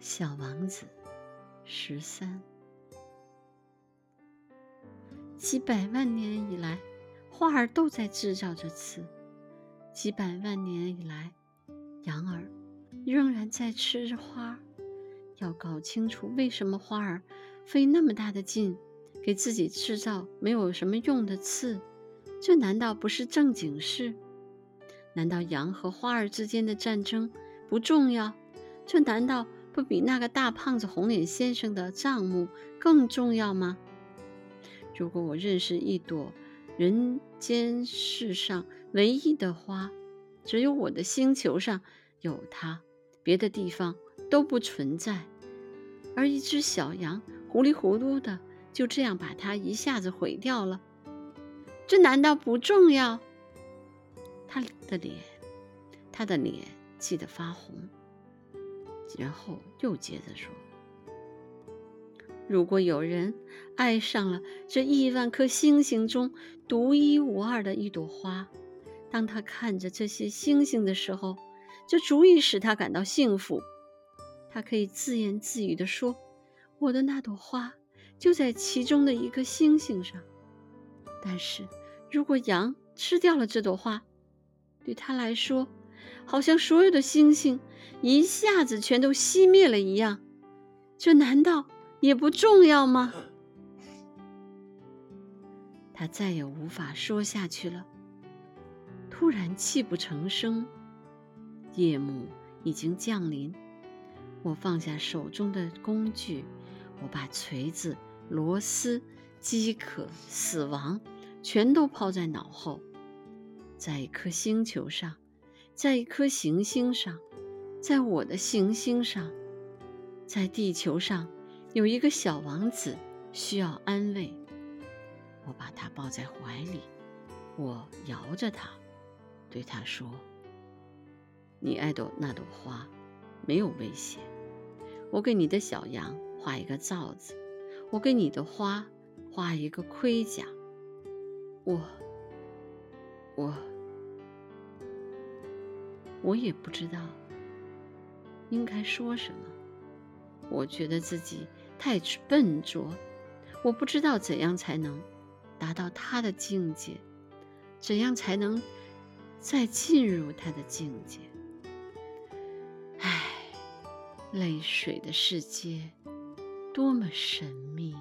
小王子十三，几百万年以来，花儿都在制造着刺；几百万年以来，羊儿仍然在吃着花。要搞清楚为什么花儿费那么大的劲给自己制造没有什么用的刺，这难道不是正经事？难道羊和花儿之间的战争不重要？这难道？不比那个大胖子红脸先生的账目更重要吗？如果我认识一朵人间世上唯一的花，只有我的星球上有它，别的地方都不存在，而一只小羊糊里糊涂的就这样把它一下子毁掉了，这难道不重要？他的脸，他的脸气得发红。然后又接着说：“如果有人爱上了这亿万颗星星中独一无二的一朵花，当他看着这些星星的时候，就足以使他感到幸福。他可以自言自语地说：‘我的那朵花就在其中的一颗星星上。’但是，如果羊吃掉了这朵花，对他来说，好像所有的星星一下子全都熄灭了一样，这难道也不重要吗？他再也无法说下去了，突然泣不成声。夜幕已经降临，我放下手中的工具，我把锤子、螺丝、饥渴、死亡全都抛在脑后，在一颗星球上。在一颗行星上，在我的行星上，在地球上，有一个小王子需要安慰。我把他抱在怀里，我摇着他，对他说：“你爱朵那朵花，没有危险。我给你的小羊画一个罩子，我给你的花画一个盔甲。我，我。”我也不知道应该说什么。我觉得自己太笨拙，我不知道怎样才能达到他的境界，怎样才能再进入他的境界。唉，泪水的世界多么神秘。